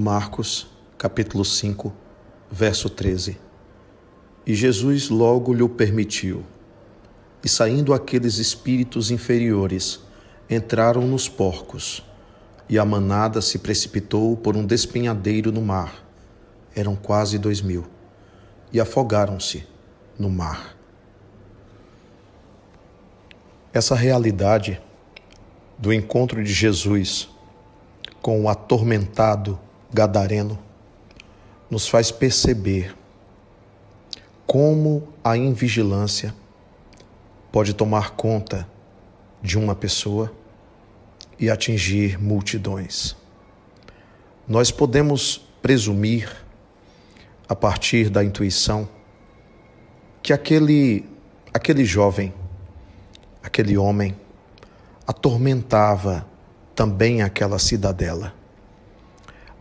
Marcos, capítulo 5, verso 13. E Jesus logo lhe permitiu. E saindo aqueles espíritos inferiores, entraram nos porcos, e a manada se precipitou por um despenhadeiro no mar. Eram quase dois mil, e afogaram-se no mar. Essa realidade do encontro de Jesus com o atormentado gadareno nos faz perceber como a invigilância pode tomar conta de uma pessoa e atingir multidões. Nós podemos presumir, a partir da intuição, que aquele, aquele jovem, aquele homem, atormentava também aquela cidadela.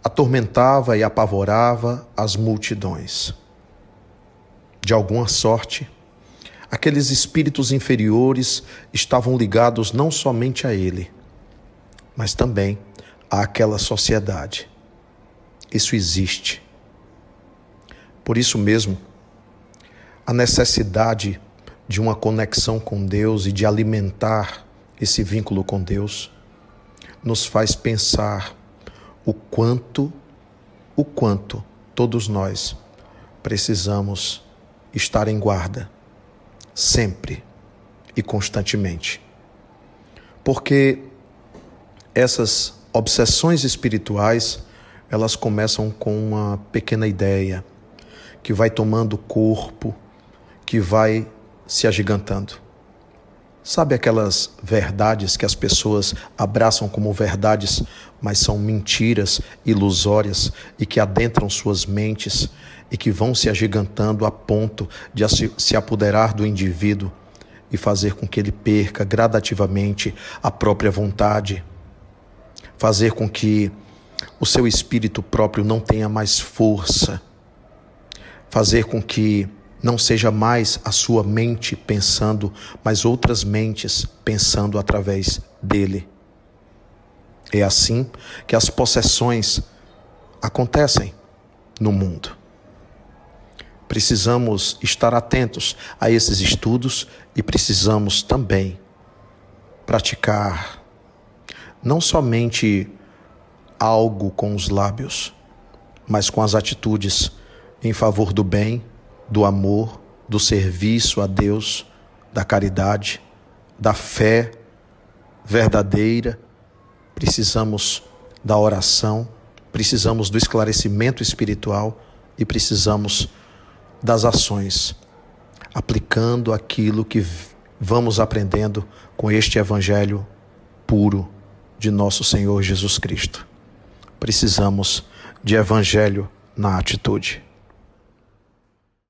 Atormentava e apavorava as multidões. De alguma sorte, aqueles espíritos inferiores estavam ligados não somente a ele, mas também àquela sociedade. Isso existe. Por isso mesmo, a necessidade de uma conexão com Deus e de alimentar esse vínculo com Deus nos faz pensar o quanto, o quanto todos nós precisamos estar em guarda, sempre e constantemente. Porque essas obsessões espirituais, elas começam com uma pequena ideia que vai tomando corpo, que vai se agigantando. Sabe aquelas verdades que as pessoas abraçam como verdades, mas são mentiras ilusórias e que adentram suas mentes e que vão se agigantando a ponto de se apoderar do indivíduo e fazer com que ele perca gradativamente a própria vontade, fazer com que o seu espírito próprio não tenha mais força, fazer com que não seja mais a sua mente pensando, mas outras mentes pensando através dele. É assim que as possessões acontecem no mundo. Precisamos estar atentos a esses estudos e precisamos também praticar não somente algo com os lábios, mas com as atitudes em favor do bem do amor, do serviço a Deus, da caridade, da fé verdadeira. Precisamos da oração, precisamos do esclarecimento espiritual e precisamos das ações, aplicando aquilo que vamos aprendendo com este Evangelho puro de nosso Senhor Jesus Cristo. Precisamos de Evangelho na atitude.